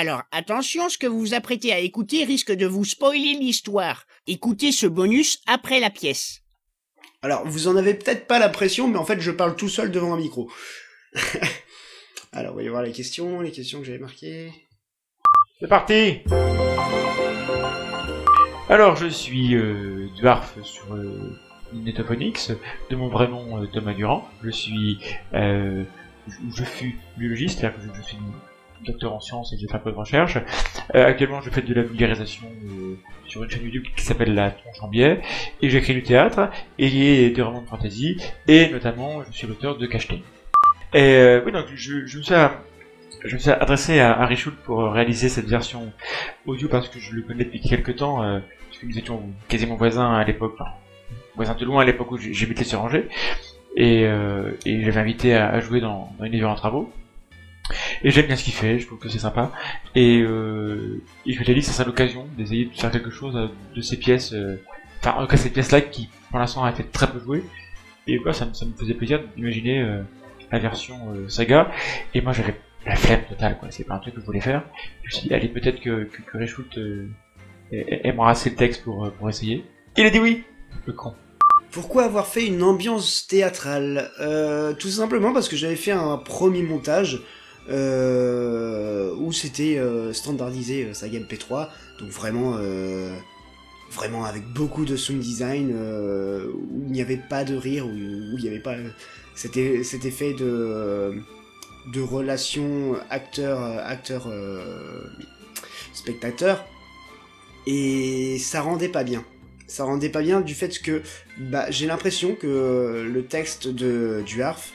Alors attention, ce que vous vous apprêtez à écouter risque de vous spoiler l'histoire. Écoutez ce bonus après la pièce. Alors, vous en avez peut-être pas l'impression, mais en fait, je parle tout seul devant un micro. Alors, voyons voir les questions, les questions que j'avais marquées. C'est parti Alors, je suis euh, Dwarf sur euh, Netophonix, de mon vrai nom euh, Thomas Durand. Je suis... Euh, je, je suis biologiste, c'est-à-dire que je, je suis docteur en sciences et j'ai fait un peu de recherche. Euh, actuellement, je fais de la vulgarisation euh, sur une chaîne YouTube qui s'appelle La Tronche en biais, et j'écris du théâtre, et des romans de fantasy, et notamment, je suis l'auteur de Cacheté. Et euh, oui, donc je, me suis... à- adressé à Harry Schultz pour réaliser cette version audio parce que je le connais depuis quelques temps, euh, nous étions quasiment voisins à l'époque, enfin, voisins de loin à l'époque où j'habitais sur Angers, et, euh, et j'avais invité à, à jouer dans, dans Univers en travaux. Et j'aime bien ce qu'il fait, je trouve que c'est sympa. Et, euh, et je dit que ça serait l'occasion d'essayer de faire quelque chose euh, de ces pièces, euh, enfin en tout cas ces pièces-là qui pour l'instant a été très peu jouées. Et voilà, ça, me- faisait plaisir d'imaginer euh, la version saga. Et moi j'avais la flemme totale, quoi. C'est pas un truc que je voulais faire. Je me suis dit, allez, peut-être que, que, que aimera assez le texte pour, pour essayer. Il a dit oui Le con. Pourquoi avoir fait une ambiance théâtrale? Tout simplement parce que j'avais fait un premier montage où c'était euh, standardisé euh, saga MP3, donc vraiment, euh, vraiment avec beaucoup de sound design, euh, où il n'y avait pas de rire, où, il n'y avait pas c'était fait de de relations acteur acteur euh, spectateur et ça rendait pas bien. Ça rendait pas bien du fait que bah, j'ai l'impression que le texte de, du Harf,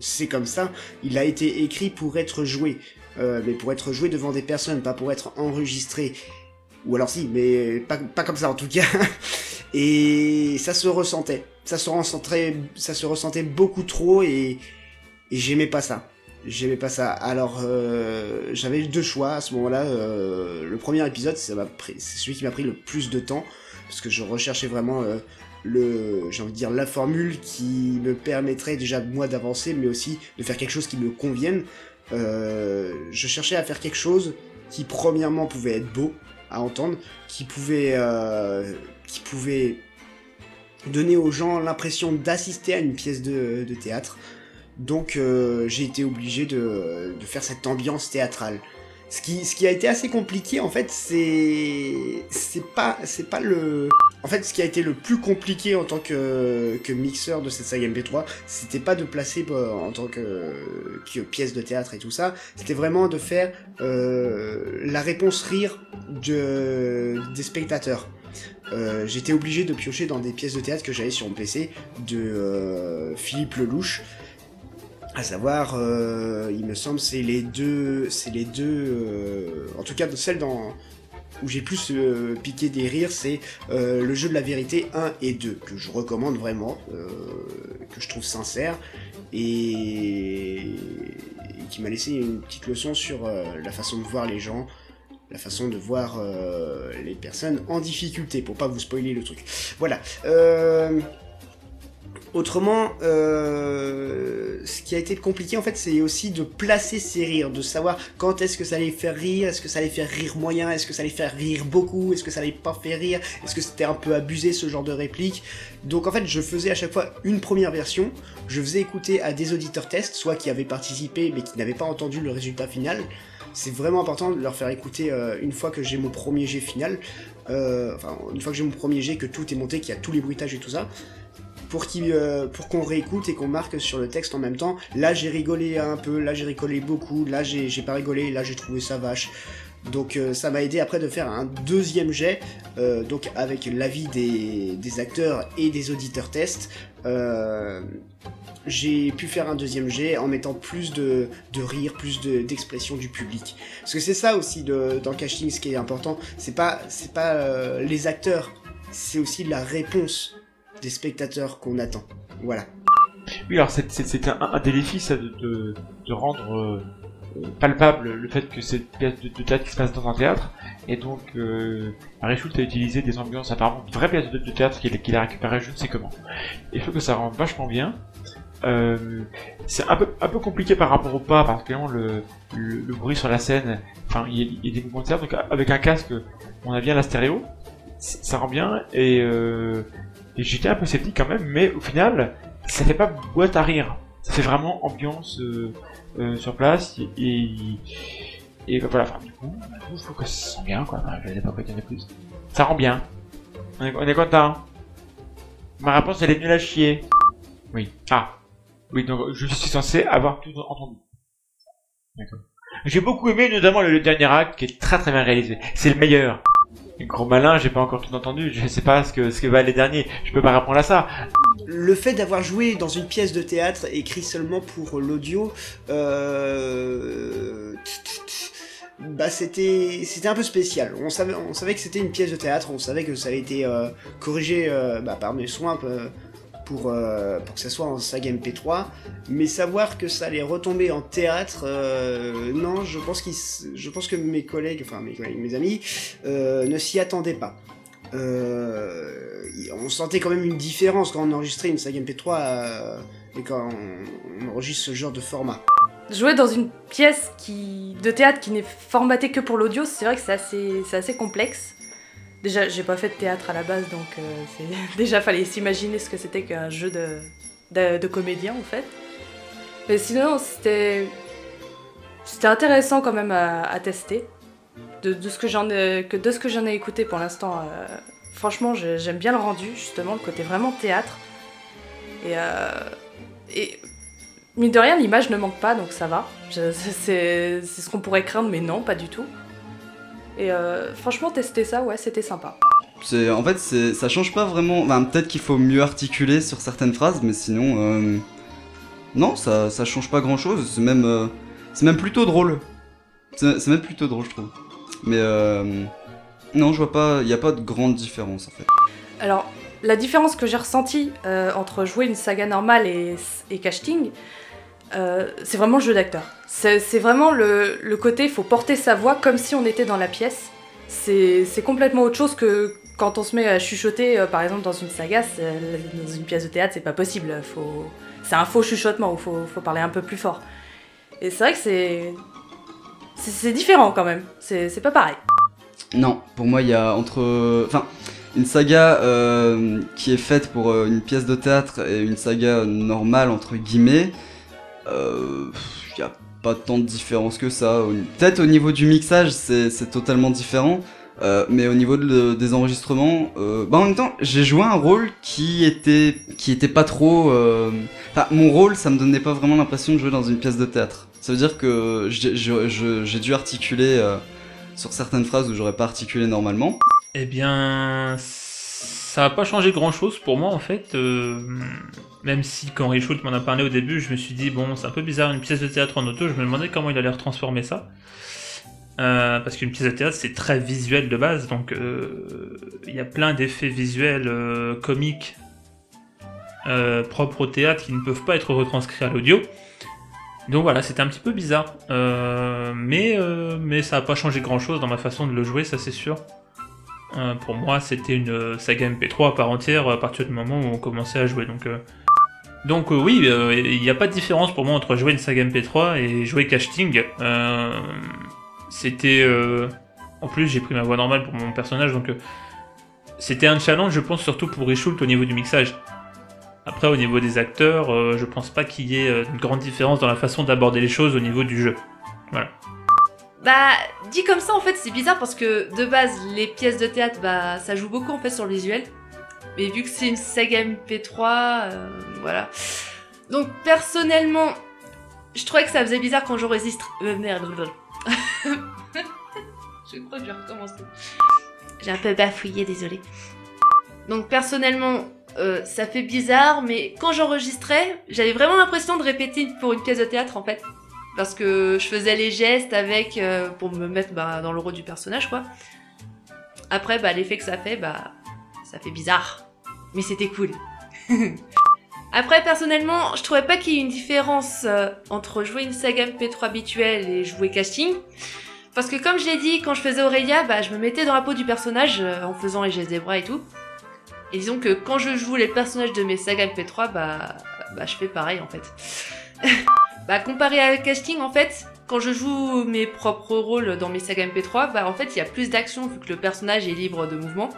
c'est comme ça, il a été écrit pour être joué. Euh, mais pour être joué devant des personnes, pas pour être enregistré. Ou alors si, mais pas, comme ça en tout cas. Et ça se ressentait. Ça se ressentait, ça se ressentait beaucoup trop et, j'aimais pas ça. J'aimais pas ça. Alors euh, j'avais deux choix à ce moment-là. Euh, le premier épisode, c'est celui qui m'a pris le plus de temps parce que je recherchais vraiment le, j'ai envie de dire la formule qui me permettrait déjà moi d'avancer, mais aussi de faire quelque chose qui me convienne. Euh, je cherchais à faire quelque chose qui premièrement pouvait être beau à entendre, qui pouvait, euh, qui pouvait donner aux gens l'impression d'assister à une pièce de, théâtre. Donc euh, j'ai été obligé de faire cette ambiance théâtrale. Ce qui, a été assez compliqué en fait, c'est pas le en fait ce qui a été le plus compliqué en tant que, mixeur de cette saga MP3, c'était pas de placer euh, en tant que, pièce de théâtre et tout ça, c'était vraiment de faire euh, la réponse rire de des spectateurs. Euh, J'étais obligé de piocher dans des pièces de théâtre que j'avais sur mon PC de Philippe Lelouch, à savoir, euh, il me semble, c'est les deux, c'est les deux, euh, en tout cas celle dans où j'ai plus euh, piqué des rires, c'est le jeu de la vérité 1 et 2 que je recommande vraiment, que je trouve sincère et, et qui m'a laissé une petite leçon sur la façon de voir les gens, la façon de voir les personnes en difficulté, pour pas vous spoiler le truc. Voilà. Autrement, euh, ce qui a été compliqué en fait, c'est aussi de placer ces rires, de savoir quand est-ce que ça allait faire rire, est-ce que ça allait faire rire moyen, est-ce que ça allait faire rire beaucoup, est-ce que ça allait pas faire rire, est-ce que c'était un peu abusé ce genre de réplique. Donc en fait, je faisais à chaque fois une première version, je faisais écouter à des auditeurs tests, soit qui avaient participé mais qui n'avaient pas entendu le résultat final. C'est vraiment important de leur faire écouter euh, une fois que j'ai mon premier jet final, euh, enfin une fois que j'ai mon premier jet, que tout est monté, qu'il y a tous les bruitages et tout ça euh, pour qu'on réécoute et qu'on marque sur le texte en même temps. Là, j'ai rigolé un peu, là, j'ai rigolé beaucoup, là, j'ai pas rigolé, là, j'ai trouvé ça vache. Donc euh, ça m'a aidé après de faire un deuxième jet, euh, donc avec l'avis des, acteurs et des auditeurs tests. J'ai pu faire un deuxième jet en mettant plus de, rire, plus de- d'expression du public. Parce que c'est ça aussi dans le casting, ce qui est important. C'est pas, pas les acteurs, c'est aussi la réponse des spectateurs qu'on attend. Voilà. Oui, alors c'est- un, un des défis, ça, de, de, rendre euh, palpable le fait que c'est pièce de, théâtre qui se passe dans un théâtre, et donc euh, Schultz a utilisé des ambiances apparemment de vraies pièces de, théâtre qu'il a récupérées je ne sais comment. Et je trouve que ça rend vachement bien, Euh, c'est un peu, un peu compliqué par rapport au pas, que le, le, le bruit sur la scène, enfin, il y, a, des mouvements de donc avec un casque, on a bien la stéréo, ça rend bien, et, euh, et j'étais un peu sceptique quand même, mais au final, ça fait pas boîte à rire, ça fait vraiment ambiance euh, euh sur place, et, et, voilà, enfin, du coup, je trouve que ça sent bien, quoi, je vais pas plus. Ça rend bien. On est, on est content. Ma réponse, elle est nulle à chier. Oui. Ah. Oui, donc je suis censé avoir tout entendu. D'accord. J'ai beaucoup aimé notamment le, dernier acte qui est très très bien réalisé. C'est le meilleur. Gros malin, j'ai pas encore tout entendu. Je sais pas ce que ce que va les derniers. Je peux pas répondre à ça. Le fait d'avoir joué dans une pièce de théâtre écrit seulement pour l'audio, euh bah c'était c'était un peu spécial. On savait on savait que c'était une pièce de théâtre, on savait que ça avait été euh, corrigé euh, bah, par mes soins euh, pour que ça soit en saga MP3, mais savoir que ça allait retomber en théâtre, non, je pense je pense que mes collègues, enfin mes mes amis, ne s'y attendaient pas. on sentait quand même une différence quand on enregistrait une saga MP3 et quand on enregistre ce genre de format. Jouer dans une pièce qui, de théâtre qui n'est formatée que pour l'audio, c'est vrai que c'est assez, assez complexe. Déjà, j'ai pas fait de théâtre à la base, donc euh, déjà fallait s'imaginer ce que c'était qu'un jeu de, de, comédien en fait. Mais sinon, c'était c'était intéressant quand même à, tester. De, ce que j'en ai, que de ce que j'en ai écouté pour l'instant, euh, franchement, j'aime bien le rendu, justement, le côté vraiment théâtre. Et, euh, et Mine de rien, l'image ne manque pas, donc ça va. C'est ce qu'on pourrait craindre, mais non, pas du tout. Et euh, franchement, tester ça, ouais, c'était sympa. En fait, ça change pas vraiment. Enfin, peut-être qu'il faut mieux articuler sur certaines phrases, mais sinon, euh, non, ça, ça change pas grand-chose. C'est même, euh, c'est même plutôt drôle. C'est même plutôt drôle, je trouve. Mais non, je vois pas. Il n'y a pas de grande différence en fait. Alors, la différence que j'ai ressentie entre jouer une saga normale et, et casting, euh, c'est vraiment le jeu d'acteur. C'est vraiment le, côté, il faut porter sa voix comme si on était dans la pièce. C'est complètement autre chose que quand on se met à chuchoter, euh, par exemple dans une saga, dans une pièce de théâtre, c'est pas possible. C'est un faux chuchotement, il faut, faut, parler un peu plus fort. Et c'est vrai que c'est. C'est différent quand même, c'est pas pareil. Non, pour moi, il y a entre. Enfin, une saga euh, qui est faite pour une pièce de théâtre et une saga normale, entre guillemets il euh, n'y a pas tant de différence que ça. Peut-être au niveau du mixage, c'est totalement différent. Euh, mais au niveau des enregistrements, euh, bah en même temps, j'ai joué un rôle qui était qui était pas trop. Enfin, mon rôle, ça me donnait pas vraiment l'impression de jouer dans une pièce de théâtre. Ça veut dire que j'ai dû articuler sur certaines phrases où j'aurais pas articulé normalement. Eh bien, ça a pas changé grand chose pour moi en fait. Même si quand Richoult m'en a parlé au début, je me suis dit, bon, c'est un peu bizarre une pièce de théâtre en auto, je me demandais comment il allait retransformer ça. Euh, parce qu'une pièce de théâtre, c'est très visuel de base, donc euh, il y a plein d'effets visuels euh, comiques propres au théâtre qui ne peuvent pas être retranscrits à l'audio. Donc voilà, c'était un petit peu bizarre. mais, mais ça n'a pas changé grand chose dans ma façon de le jouer, ça c'est sûr. pour moi, c'était une saga MP3 à part entière à partir du moment où on commençait à jouer. Donc donc euh, oui, euh, il n'y a pas de différence pour moi entre jouer une saga MP3 et jouer casting. Euh, c'était... En plus, j'ai pris ma voix normale pour mon personnage, donc c'était un challenge, je pense, surtout pour Richult au niveau du mixage. Après, au niveau des acteurs, je pense pas qu'il y ait une grande différence dans la façon d'aborder les choses au niveau du jeu. Voilà. Bah, dit comme ça, en fait, c'est bizarre parce que de base, les pièces de théâtre, bah, ça joue beaucoup en fait sur le visuel. Mais vu que c'est une saga MP3, euh, voilà. Donc personnellement, je trouvais que ça faisait bizarre quand j'enregistre. Euh, merde. je crois que je vais recommencer. J'ai un peu bafouillé, désolé. Donc personnellement, euh, ça fait bizarre, mais quand j'enregistrais, j'avais vraiment l'impression de répéter pour une pièce de théâtre en fait. Parce que je faisais les gestes avec euh, pour me mettre bah, dans le rôle du personnage quoi. Après, bah, l'effet que ça fait, bah, ça fait bizarre. Mais c'était cool. Après, personnellement, je trouvais pas qu'il y ait une différence euh, entre jouer une saga MP3 habituelle et jouer casting. Parce que comme je l'ai dit, quand je faisais Aurélia, bah, je me mettais dans la peau du personnage euh, en faisant les gestes des bras et tout. Et disons que quand je joue les personnages de mes sagas MP3, bah, bah je fais pareil en fait. bah comparé à casting en fait, quand je joue mes propres rôles dans mes sagas MP3, bah en fait il y a plus d'action vu que le personnage est libre de mouvement.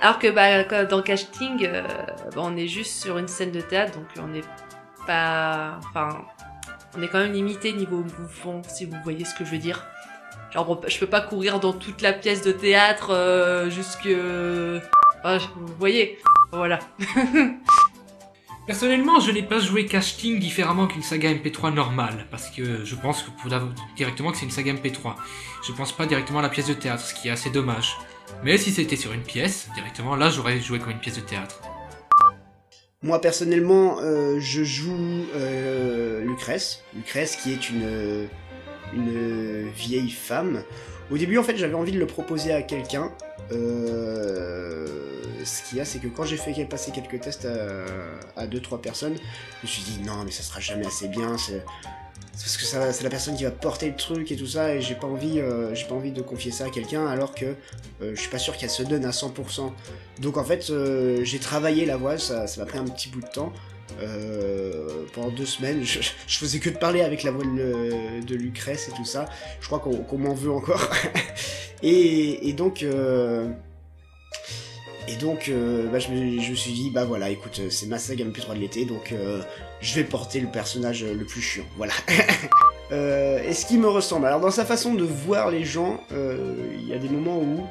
Alors que bah, dans casting, euh, bah, on est juste sur une scène de théâtre, donc on n'est pas, enfin, on est quand même limité niveau mouvement, si vous voyez ce que je veux dire. Genre, je peux pas courir dans toute la pièce de théâtre euh, jusque, vous voyez, voilà. Personnellement, je n'ai pas joué casting différemment qu'une saga MP3 normale, parce que je pense que pour directement que c'est une saga MP3. Je pense pas directement à la pièce de théâtre, ce qui est assez dommage. Mais si c'était sur une pièce, directement, là j'aurais joué comme une pièce de théâtre. Moi personnellement, euh, je joue euh, Lucrèce. Lucrèce qui est une, une vieille femme. Au début, en fait, j'avais envie de le proposer à quelqu'un. Euh, ce qu'il y a, c'est que quand j'ai fait passer quelques tests à, à deux trois personnes, je me suis dit non, mais ça sera jamais assez bien. Parce que c'est la personne qui va porter le truc et tout ça, et j'ai pas envie, euh, j'ai pas envie de confier ça à quelqu'un, alors que euh, je suis pas sûr qu'elle se donne à 100%. Donc en fait, euh, j'ai travaillé la voix, ça ça m'a pris un petit bout de temps. Pendant deux semaines, je, faisais que de parler avec la voix de, de Lucrèce et tout ça. Je crois qu'on m'en veut encore. et, donc, et donc, euh, bah, je, me, suis dit, bah voilà, écoute, c'est ma saga MP3 de l'été, donc euh, je vais porter le personnage le plus chiant. Voilà. Euh, et ce qui me ressemble. Alors dans sa façon de voir les gens, euh, il y a des moments où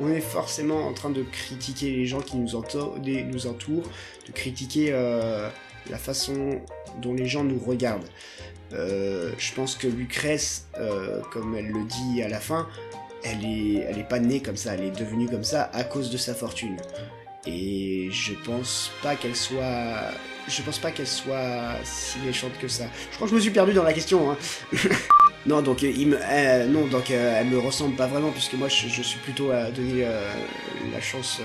on est forcément en train de critiquer les gens qui nous, nous entourent de critiquer euh, la façon dont les gens nous regardent. Euh, je pense que Lucrèce, euh, comme elle le dit à la fin, elle est, elle pas née comme ça, elle est devenue comme ça à cause de sa fortune. Et je pense pas qu'elle soit, je pense pas qu'elle soit si méchante que ça. Je crois que je me suis perdu dans la question. Hein. non, donc euh, il me, euh, euh, elle me ressemble pas vraiment puisque moi je, suis plutôt à donner la chance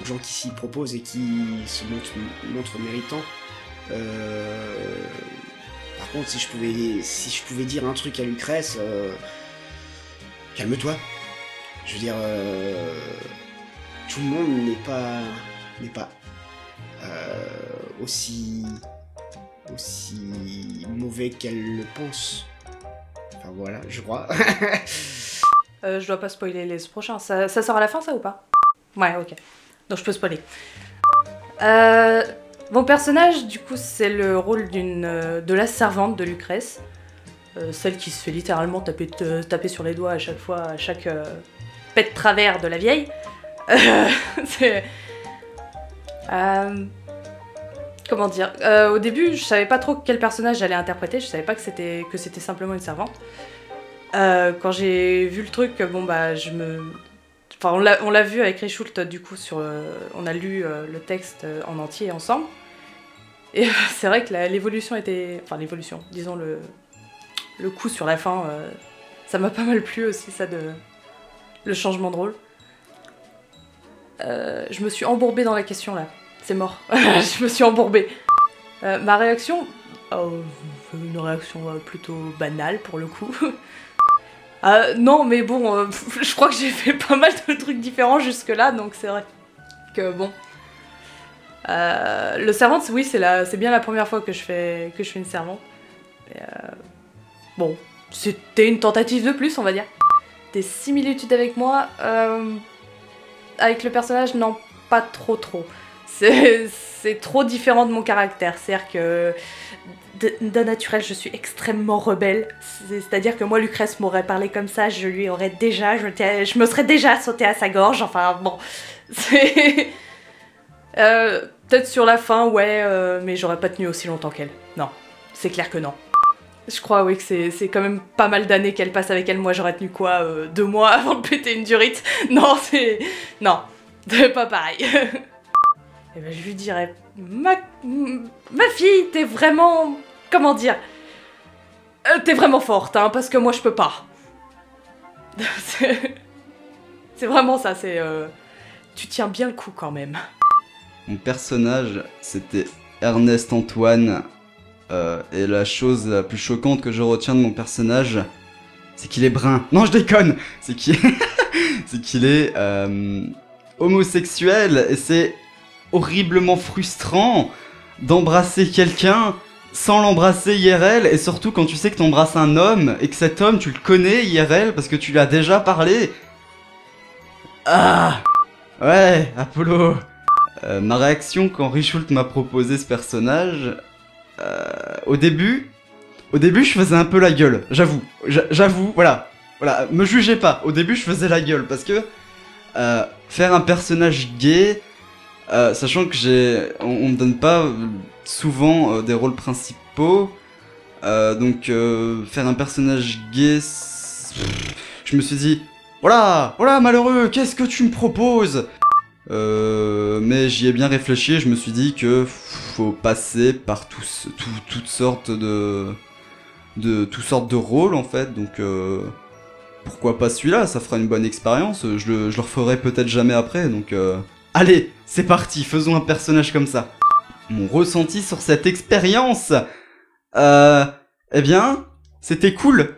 aux gens qui s'y proposent et qui se montrent, méritants. Par contre, si je pouvais, si je pouvais dire un truc à Lucrèce, calme-toi. Je veux dire, euh, tout le monde n'est pas, n'est pas euh, aussi, aussi mauvais qu'elle le pense. Enfin voilà, je crois. Euh, je dois pas spoiler les prochains. Ça, ça sort à la fin, ça ou pas? Ouais, ok. Donc je peux spoiler. Euh, mon personnage, du coup, c'est le rôle d'une de la servante de Lucrèce, Euh, celle qui se fait littéralement taper, taper sur les doigts à chaque fois, à chaque euh, pet de travers de la vieille. Euh, c'est- Euh, comment dire Euh, Au début, je savais pas trop quel personnage j'allais interpréter. Je savais pas que c'était simplement une servante. Euh, quand j'ai vu le truc, bon bah je me, enfin on l'a vu avec Richult du coup sur, euh, on a lu euh, le texte euh, en entier ensemble. Et c'est vrai que l'évolution était, enfin l'évolution, disons le le coup sur la fin, euh, ça m'a pas mal plu aussi ça de le changement de rôle. Euh, je me suis embourbée dans la question là, c'est mort. je me suis embourbée. Euh, ma réaction, oh, une réaction plutôt banale pour le coup. Non, mais bon, je crois que j'ai fait pas mal de trucs différents jusque-là, donc c'est vrai que bon. Le servante, oui, c'est bien la première fois que je fais, que je fais une servante. Bon, c'était une tentative de plus, on va dire. Des similitudes avec moi, euh, avec le personnage, non, pas trop trop. C'est trop différent de mon caractère. C'est-à-dire que d'un naturel, je suis extrêmement rebelle. C'est- C'est-à-dire que moi, Lucrèce m'aurait parlé comme ça, je lui aurais déjà, je, me serais déjà sauté à sa gorge. Enfin, bon. Euh, Peut-être sur la fin, ouais, euh, mais j'aurais pas tenu aussi longtemps qu'elle. Non, c'est clair que non. Je crois, oui, que c'est quand même pas mal d'années qu'elle passe avec elle. Moi, j'aurais tenu quoi euh, Deux mois avant de péter une durite? Non, c'est. Non, pas pareil. Et ben, je lui dirais Ma, ma fille, t'es vraiment. Comment dire Euh, T'es vraiment forte, hein, parce que moi, je peux pas. c'est c'est vraiment ça, c'est. euh, Tu tiens bien le coup quand même. Mon personnage, c'était Ernest Antoine. Euh, et la chose la plus choquante que je retiens de mon personnage, c'est qu'il est brun. Non, je déconne C'est qu'il est euh, homosexuel. Et c'est horriblement frustrant. d'embrasser quelqu'un sans l'embrasser IRL et surtout quand tu sais que t'embrasses un homme et que cet homme tu le connais IRL parce que tu lui as déjà parlé. Ah Ouais, Apollo. Euh, ma réaction quand Richult m'a proposé ce personnage, au début, au début je faisais un peu la gueule, j'avoue, J'a- j'avoue, voilà, voilà, me jugez pas. Au début je faisais la gueule parce que euh, faire un personnage gay, euh, sachant que j'ai, on, me donne pas euh, souvent euh, des rôles principaux, euh, donc euh, faire un personnage gay, je me suis dit, voilà, voilà malheureux, qu'est-ce que tu me proposes? Euh, mais j'y ai bien réfléchi et je me suis dit que faut passer par tout- toutes sortes de, de toutes sortes de rôles en fait, donc euh, pourquoi pas celui-là Ça fera une bonne expérience. Je le, je le referai peut-être jamais après, donc euh, allez, c'est parti, faisons un personnage comme ça. Mon ressenti sur cette expérience, euh, eh bien, c'était cool.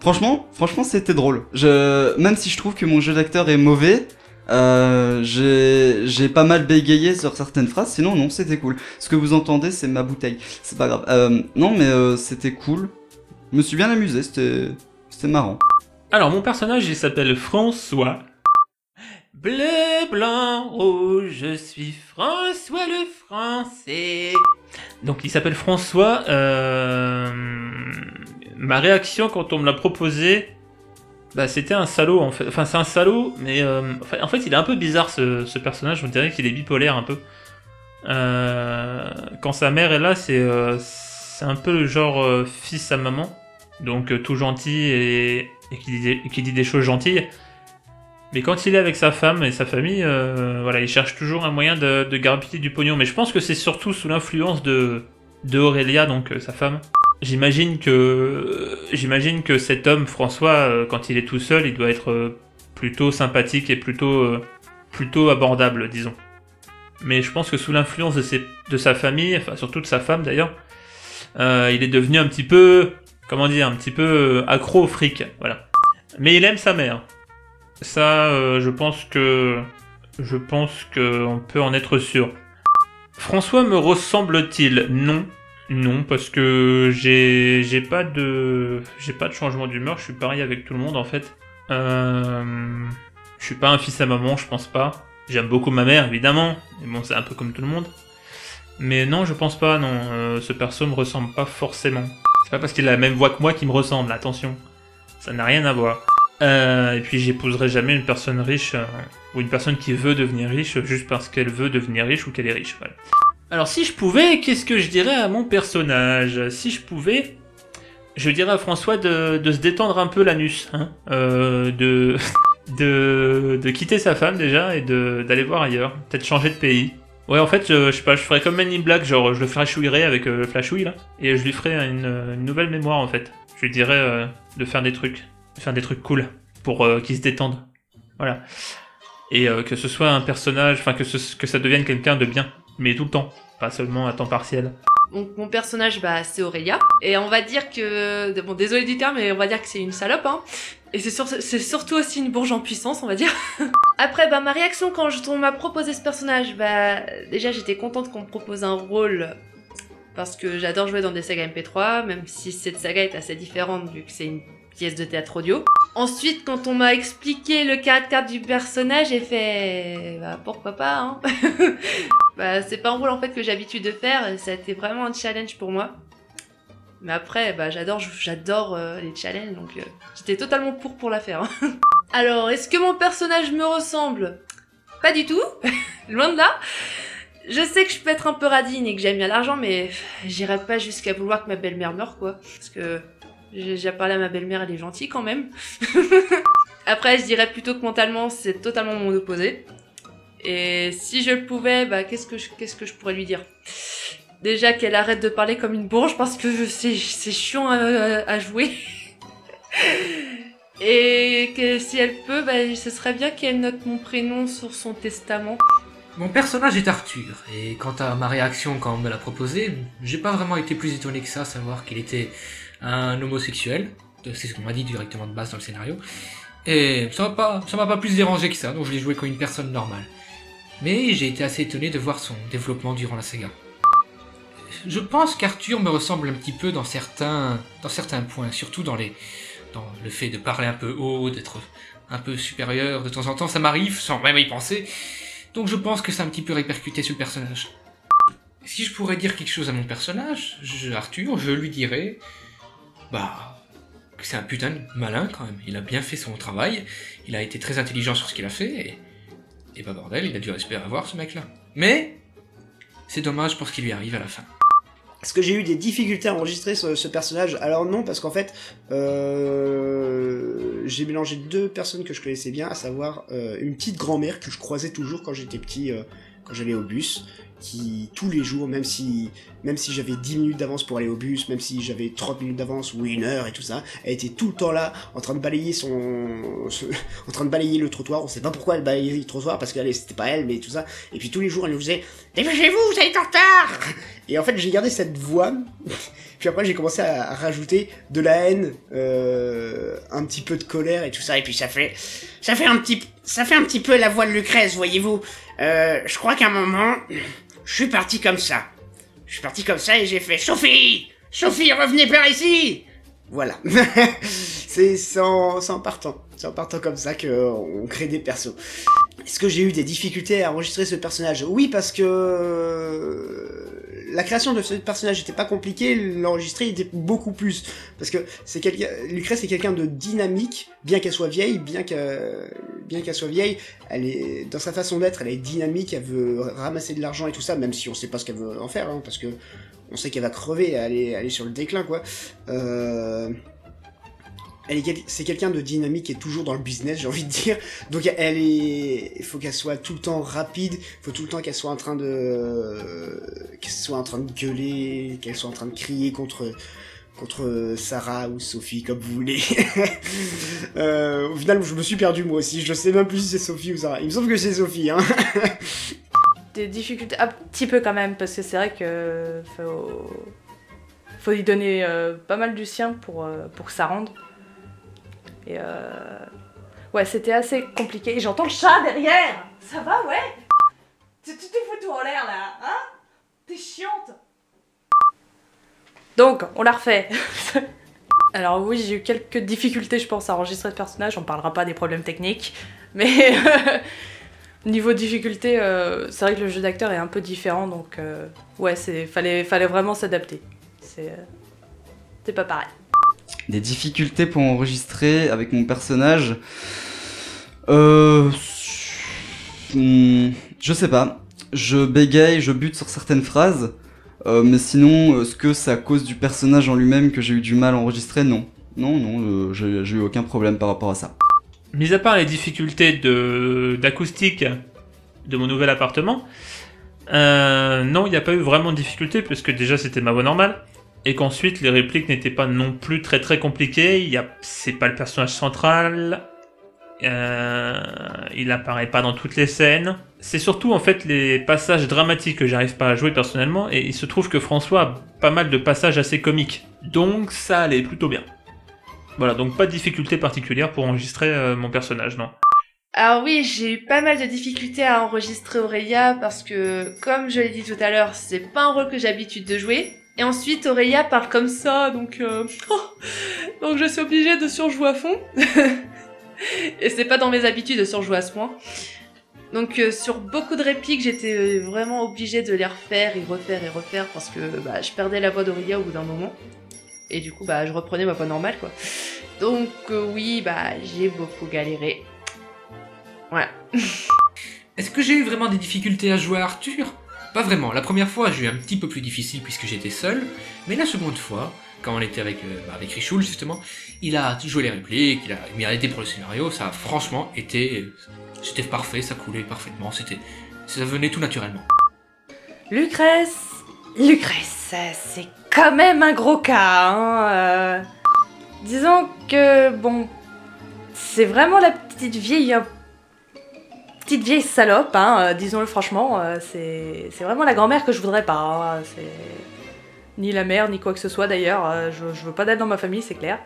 Franchement, franchement, c'était drôle. Je, même si je trouve que mon jeu d'acteur est mauvais, euh, j'ai, pas mal bégayé sur certaines phrases. Sinon, non, c'était cool. Ce que vous entendez, c'est ma bouteille. C'est pas grave. Euh, non, mais euh, c'était cool. Je me suis bien amusé. C'était, c'était marrant. Alors, mon personnage, il s'appelle François. Bleu, blanc, rouge, je suis François le français. Donc, il s'appelle François. euh, Ma réaction quand on me l'a proposé, bah, c'était un salaud en fait. Enfin, c'est un salaud, mais euh, en fait, il est un peu bizarre ce, ce personnage. On dirait qu'il est bipolaire un peu. Euh, Quand sa mère est là, c'est euh, un peu le genre euh, fils à maman. Donc, tout gentil et, qui, dit des, choses gentilles. Mais quand il est avec sa femme et sa famille, voilà, il cherche toujours un moyen de, de du pognon. Mais je pense que c'est surtout sous l'influence de, de Aurélia, donc sa femme. J'imagine que cet homme François, euh, quand il est tout seul, il doit être euh, plutôt sympathique et plutôt euh, plutôt abordable, disons. Mais je pense que sous l'influence de, sa famille, enfin surtout de sa femme d'ailleurs, il est devenu un petit peu, comment dire, un petit peu accro au fric, voilà. Mais il aime sa mère. Ça, je pense que je pense que on peut en être sûr. François me ressemble-t-il? Non, non, parce que j'ai j'ai pas de j'ai pas de changement d'humeur. Je suis pareil avec tout le monde en fait. Euh, je suis pas un fils à maman, je pense pas. J'aime beaucoup ma mère évidemment, mais bon c'est un peu comme tout le monde. Mais non, je pense pas. Non, euh, ce perso me ressemble pas forcément. C'est pas parce qu'il a la même voix que moi qu'il me ressemble. Attention, ça n'a rien à voir. Euh, et puis j'épouserai jamais une personne riche ou une personne qui veut devenir riche juste parce qu'elle veut devenir riche ou qu'elle est riche. Voilà. Alors si je pouvais, qu'est-ce que je dirais à mon personnage? Si je pouvais, je dirais à François de, de se détendre un peu l'anus, hein, euh, de, de de quitter sa femme déjà et d'aller voir ailleurs, peut-être changer de pays. Ouais, en fait, je, je sais pas, je ferais comme in Black, genre je le flashouillerais avec euh, Flashouille là, et je lui ferais une, nouvelle mémoire en fait. Je lui dirais euh, de faire des trucs, de faire des trucs cool pour euh, qu'il se détende. Voilà. Et que ce soit un personnage, enfin que, que ça devienne quelqu'un de bien, mais tout le temps, pas seulement à temps partiel. Donc mon personnage, bah, c'est Aurélia. Et on va dire que... Bon, désolé du terme, mais on va dire que c'est une salope, hein. Et c'est sur- c'est surtout aussi une bourge en puissance, on va dire. Après, bah, ma réaction quand on m'a proposé ce personnage, bah, déjà j'étais contente qu'on me propose un rôle parce que j'adore jouer dans des sagas MP3, même si cette saga est assez différente vu que c'est une pièce de théâtre audio. Ensuite, quand on m'a expliqué le caractère du personnage, j'ai fait, bah, pourquoi pas, hein. bah, c'est pas un rôle en fait que j'ai l'habitude de faire, ça a été vraiment un challenge pour moi. Mais après, bah, j'adore, j'adore euh, les challenges, donc euh, j'étais totalement pour pour la faire. hein. Alors, est-ce que mon personnage me ressemble? Pas du tout, loin de là. Je sais que je peux être un peu radine et que j'aime bien l'argent, mais j'irai pas jusqu'à vouloir que ma belle-mère meure, quoi. Parce que j'ai déjà parlé à ma belle-mère, elle est gentille quand même. Après, je dirais plutôt que mentalement, c'est totalement mon opposé. Et si je le pouvais, bah, qu'est-ce que je, pourrais lui dire? Déjà qu'elle arrête de parler comme une bourge parce que c'est chiant à, à jouer. Et que si elle peut, bah, ce serait bien qu'elle note mon prénom sur son testament. Mon personnage est Arthur, et quant à ma réaction quand on me l'a proposé, j'ai pas vraiment été plus étonné que ça, savoir qu'il était un homosexuel, c'est ce qu'on m'a dit directement de base dans le scénario, et ça m'a pas, ça m'a pas plus dérangé que ça, donc je l'ai joué comme une personne normale. Mais j'ai été assez étonné de voir son développement durant la saga. je pense qu'Arthur me ressemble un petit peu dans certains, dans certains points, surtout dans les, dans le fait de parler un peu haut, d'être un peu supérieur de temps en temps. Ça m'arrive sans même y penser. Donc je pense que c'est un petit peu répercuté sur le personnage. Si je pourrais dire quelque chose à mon personnage, Arthur, je lui dirais, bah, c'est un putain de malin quand même. Il a bien fait son travail, il a été très intelligent sur ce qu'il a fait, et, et bah bordel, il a du respect à avoir ce mec-là. Mais, c'est dommage pour ce qui lui arrive à la fin. Est-ce que j'ai eu des difficultés à enregistrer ce, ce personnage Alors non, parce qu'en fait, euh, j'ai mélangé deux personnes que je connaissais bien, à savoir euh, une petite grand-mère que je croisais toujours quand j'étais petit, euh, quand j'allais au bus, qui tous les jours, même si même si j'avais 10 minutes d'avance pour aller au bus, même si j'avais 30 minutes d'avance ou une heure et tout ça, elle était tout le temps là, en train de balayer son, en train de balayer le trottoir. On sait pas pourquoi elle balayait le trottoir, parce que c'était pas elle, mais tout ça. Et puis tous les jours, elle nous faisait Dépêchez-vous, vous allez être en retard Et en fait, j'ai gardé cette voix. Puis après, j'ai commencé à rajouter de la haine, euh, un petit peu de colère et tout ça. Et puis ça fait, ça fait un petit, ça fait un petit peu la voix de Lucrèce, voyez-vous. Euh, je crois qu'à un moment, je suis parti comme ça. Je suis parti comme ça et j'ai fait Sophie, Sophie, revenez par ici. Voilà. c'est c'est en partant, c'est en partant comme ça que euh, on crée des persos. Est-ce que j'ai eu des difficultés à enregistrer ce personnage? Oui, parce que euh, la création de ce personnage n'était pas compliquée, l'enregistrer était beaucoup plus. Parce que c'est quelqu'un, Lucrèce est quelqu'un de dynamique, bien qu'elle soit vieille, bien qu'elle, soit vieille, elle est dans sa façon d'être, elle est dynamique, elle veut ramasser de l'argent et tout ça, même si on sait pas ce qu'elle veut en faire, hein, parce que on sait qu'elle va crever, elle est sur le déclin, quoi. Euh, elle est c'est quelqu'un de dynamique et toujours dans le business, j'ai envie de dire. Donc elle est, il faut qu'elle soit tout le temps rapide, il faut tout le temps qu'elle soit en train de, qu'elle soit en train de gueuler, qu'elle soit en train de crier contre contre Sarah ou Sophie comme vous voulez. euh, au final, je me suis perdu moi aussi. Je sais même plus si c'est Sophie ou Sarah. Il me semble que c'est Sophie. Hein. Des difficultés, un petit peu quand même, parce que c'est vrai que faut, faut y donner euh, pas mal du sien pour, euh, pour que ça rende. Et euh... ouais, c'était assez compliqué. Et j'entends le chat derrière Ça va, ouais? Tu te fous tout en l'air là, hein? T'es chiante Donc, on l'a refait. Alors oui, j'ai eu quelques difficultés, je pense, à enregistrer ce personnage. On parlera pas des problèmes techniques, mais niveau difficulté, euh, c'est vrai que le jeu d'acteur est un peu différent, donc euh, ouais, c'est fallait fallait vraiment s'adapter. Euh, c'est pas pareil. Des difficultés pour enregistrer avec mon personnage. Euh. hmm, Je sais pas. Je bégaye, je bute sur certaines phrases. Euh, mais sinon, est-ce que c'est à cause du personnage en lui-même que j'ai eu du mal à enregistrer? Non. Non, non, euh, j'ai eu aucun problème par rapport à ça. Mis à part les difficultés d'acoustique de mon nouvel appartement, euh, non, il n'y a pas eu vraiment de difficultés puisque déjà c'était ma voix normale et qu'ensuite les répliques n'étaient pas non plus très très compliquées. Il y a, c'est pas le personnage central, euh, il apparaît pas dans toutes les scènes. C'est surtout en fait les passages dramatiques que j'arrive pas à jouer personnellement et il se trouve que François a pas mal de passages assez comiques, donc ça allait plutôt bien. Voilà, donc pas de difficulté particulière pour enregistrer euh, mon personnage, non. Alors oui, j'ai eu pas mal de difficultés à enregistrer Aurélia parce que, comme je l'ai dit tout à l'heure, c'est pas un rôle que j'ai l'habitude de jouer. Et ensuite, Aurélia parle comme ça, donc euh, donc je suis obligée de surjouer à fond. Et c'est pas dans mes habitudes de surjouer à ce point. Donc euh, sur beaucoup de répliques, j'étais euh, vraiment obligée de les refaire et refaire et refaire parce que bah, je perdais la voix d'Aurélia au bout d'un moment. Et du coup, bah, je reprenais ma voix normale, quoi. Donc oui, bah, j'ai beaucoup galéré. Voilà. Est-ce que j'ai eu vraiment des difficultés à jouer à Arthur? Pas vraiment. La première fois, j'ai eu un petit peu plus difficile puisque j'étais seul. Mais la seconde fois, quand on était avec, euh, bah, avec Richoul justement, il a joué les répliques, il a mis à aidé pour le scénario. Ça a franchement été. C'était parfait, ça coulait parfaitement. C'était, Ça venait tout naturellement. Lucrèce Lucrèce, c'est quand même un gros cas, hein. euh. Disons que, bon, c'est vraiment la petite vieille... euh, Petite vieille salope, hein, euh, disons-le franchement. euh, c'est vraiment la grand-mère que je voudrais pas. hein, c'est... Ni la mère, ni quoi que ce soit d'ailleurs. euh, je, je veux pas d'elle dans ma famille, c'est clair.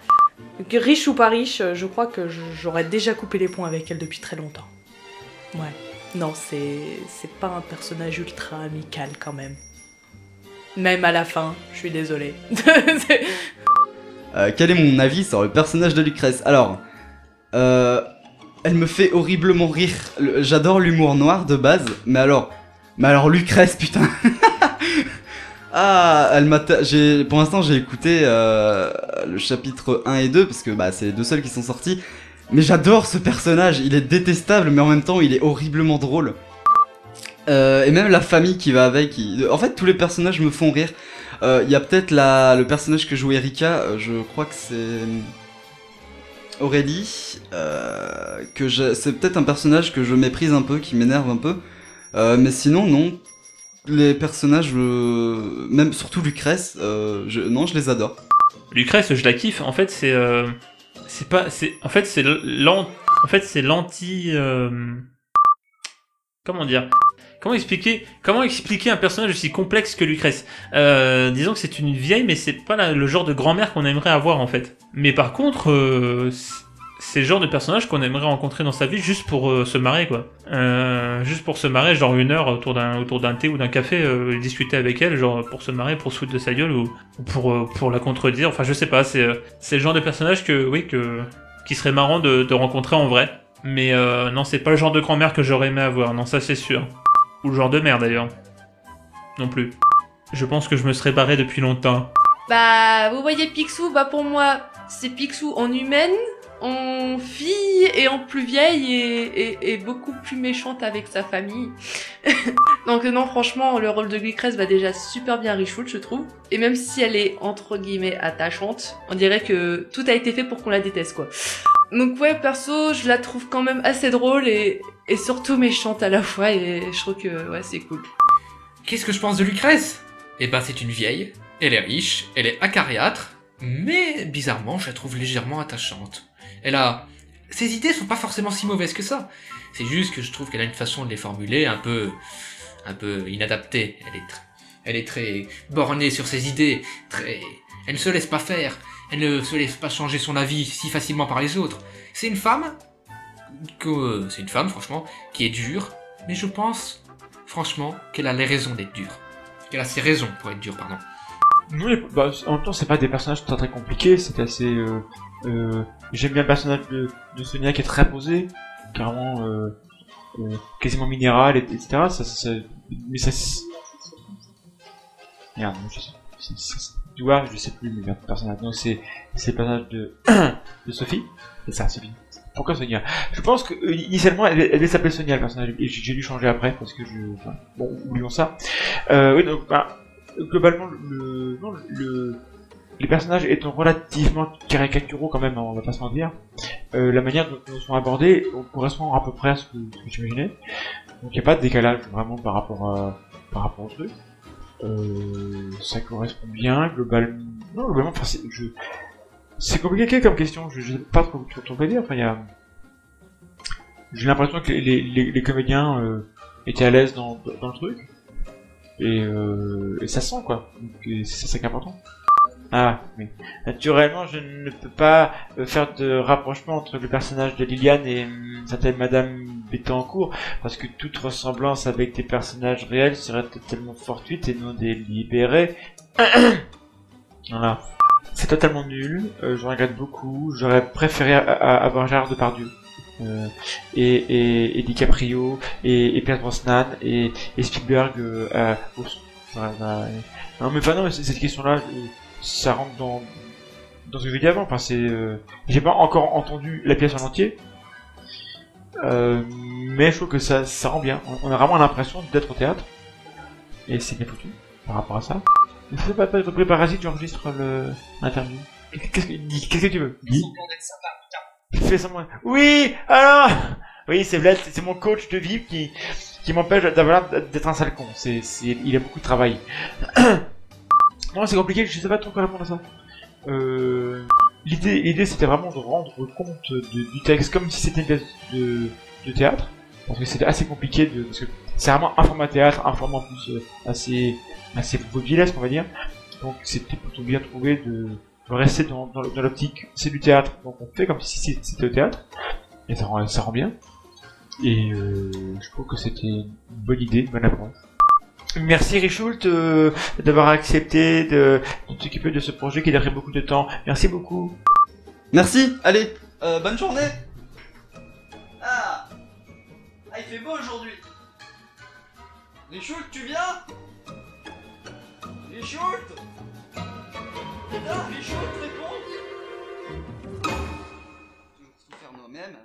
Riche ou pas riche, je crois que j'aurais déjà coupé les ponts avec elle depuis très longtemps. Ouais. Non, c'est c'est pas un personnage ultra amical quand même. Même à la fin, je suis désolée. Quel est mon avis sur le personnage de Lucrèce? Alors, elle me fait horriblement rire. J'adore l'humour noir de base, mais alors, mais alors Lucrèce, putain. ah, elle m'a. pour l'instant, j'ai écouté euh, le chapitre 1 et 2 parce que bah c'est les deux seuls qui sont sortis. Mais j'adore ce personnage. Il est détestable, mais en même temps, il est horriblement drôle. Euh, et même la famille qui va avec. En fait, tous les personnages me font rire. Il y a peut-être la... le personnage que joue Erika, euh, je crois que c'est Aurélie, euh, que c'est peut-être un personnage que je méprise un peu, qui m'énerve un peu. Euh, mais sinon, non. Les personnages, euh, même surtout Lucrèce, je... non, je les adore. Lucrèce, je la kiffe. En fait, c'est c'est pas c'est en fait c'est l'an en fait c'est l'anti comment dire? Comment expliquer un personnage aussi complexe que Lucrèce? Euh, Disons que c'est une vieille, mais c'est pas le genre de grand-mère qu'on aimerait avoir en fait. Mais par contre, euh, c'est- le genre de personnage qu'on aimerait rencontrer dans sa vie juste pour euh, se marrer quoi. Juste pour se marrer, genre une heure autour d'un autour d'un thé ou d'un café, discuter avec elle, genre pour se marrer, pour se foutre de sa gueule ou, ou pour pour la contredire. Enfin, je sais pas. C'est c'est le genre de personnage que oui que qui serait marrant de, de rencontrer en vrai. Mais non, c'est pas le genre de grand-mère que j'aurais aimé avoir. Non, ça c'est sûr. Ou le genre de mère d'ailleurs. Non plus. Je pense que je me serais barré depuis longtemps. Bah, vous voyez Picsou, bah pour moi, c'est Picsou en humaine, en fille et en plus vieille et, beaucoup plus méchante avec sa famille. Donc non, franchement, le rôle de Lucrèce va déjà super bien Richoult, je trouve. Et même si elle est entre guillemets attachante, on dirait que tout a été fait pour qu'on la déteste, quoi. Donc ouais, perso, je la trouve quand même assez drôle et, surtout méchante à la fois et je trouve que ouais, c'est cool. Qu'est-ce que je pense de Lucrèce? Eh ben, c'est une vieille, elle est riche, elle est acariâtre, mais bizarrement, je la trouve légèrement attachante. Elle a. Ses idées sont pas forcément si mauvaises que ça. C'est juste que je trouve qu'elle a une façon de les formuler un peu. un peu inadaptée. Elle est, tr- elle est très bornée sur ses idées, très. Elle ne se laisse pas faire, elle ne se laisse pas changer son avis si facilement par les autres. C'est une femme. que. C'est une femme, franchement, qui est dure, mais je pense franchement, qu'elle a les raisons d'être dure. Qu'elle a ses raisons pour être dure, pardon. Non, bah, en même temps, c'est pas des personnages très très compliqués, c'est assez. Euh, euh, J'aime bien le personnage de, Sonia qui est très posé, carrément euh, quasiment minéral, et- etc. Mais ça. Merde, je sais. Edouard, je sais plus, mais le personnage. Non, c'est le personnage de Sophie. C'est ça, Sophie. Pourquoi Sonia? Je pense que euh, initialement elle, elle s'appeler Sonia le personnage et j'ai dû changer après parce que je. bon, oublions ça. Euh, oui, donc bah, globalement les personnages étant relativement caricaturaux quand même, on va pas se mentir, euh, la manière dont ils sont abordés correspond à peu près à ce que, j'imaginais. Donc il n'y a pas de décalage vraiment par rapport par rapport au truc. Euh, ça correspond bien globalement. Non, globalement, enfin, c'est, compliqué comme question. Je, je sais pas trop trop trop quoi dire. Enfin, y j'ai l'impression que les, comédiens euh, étaient à l'aise dans, le truc et, euh, ça se sent quoi. C'est ça qui est important. Ah, oui. Naturellement, je ne peux pas faire de rapprochement entre le personnage de Liliane et certaine Madame Bettencourt, parce que toute ressemblance avec des personnages réels serait totalement fortuite et non délibérée. voilà. C'est totalement nul, euh, je regrette beaucoup, j'aurais préféré avoir Gérard Depardieu. Euh, et, et, et DiCaprio, et, et Pierce Brosnan, et, Spielberg euh. Non mais enfin non, cette question-là, euh, ça rentre dans, dans ce que j'ai dit avant. Enfin, c'est, j'ai pas encore entendu la pièce en entier, euh, mais je trouve que ça, ça rend bien. On, a vraiment l'impression d'être au théâtre, et c'est bien foutu par rapport à ça. Il faut pas, pas parasite, j'enregistre le l'interview. Qu'est-ce que, qu'est-ce que tu veux? Dis. Fais semblant. Oui, alors Oui, c'est Vlad, c'est mon coach de vie qui, qui m'empêche d'avoir d'être un sale con. C'est, c'est, il a beaucoup de travail. non, c'est compliqué, je sais pas trop quoi répondre à ça. Euh, l'idée, l'idée c'était vraiment de rendre compte du texte comme si c'était une pièce de, théâtre. Parce que c'était assez compliqué de, parce que c'est vraiment un format théâtre, un format plus euh, assez, assez vaudevillesque, on va dire. Donc c'était plutôt bien trouvé de, rester dans, dans, l'optique, c'est du théâtre, donc on fait comme si c'était au théâtre. Et ça rend, ça rend bien. Et euh, je trouve que c'était une bonne idée, une bonne approche. Merci Richoult euh, d'avoir accepté de, de t'occuper de ce projet qui a beaucoup de temps. Merci beaucoup. Merci, allez, euh, bonne journée Ah Ah, il fait beau aujourd'hui Richoult, tu viens? Richoult Viens, Richoult, réponds Toujours tout faire nous-mêmes.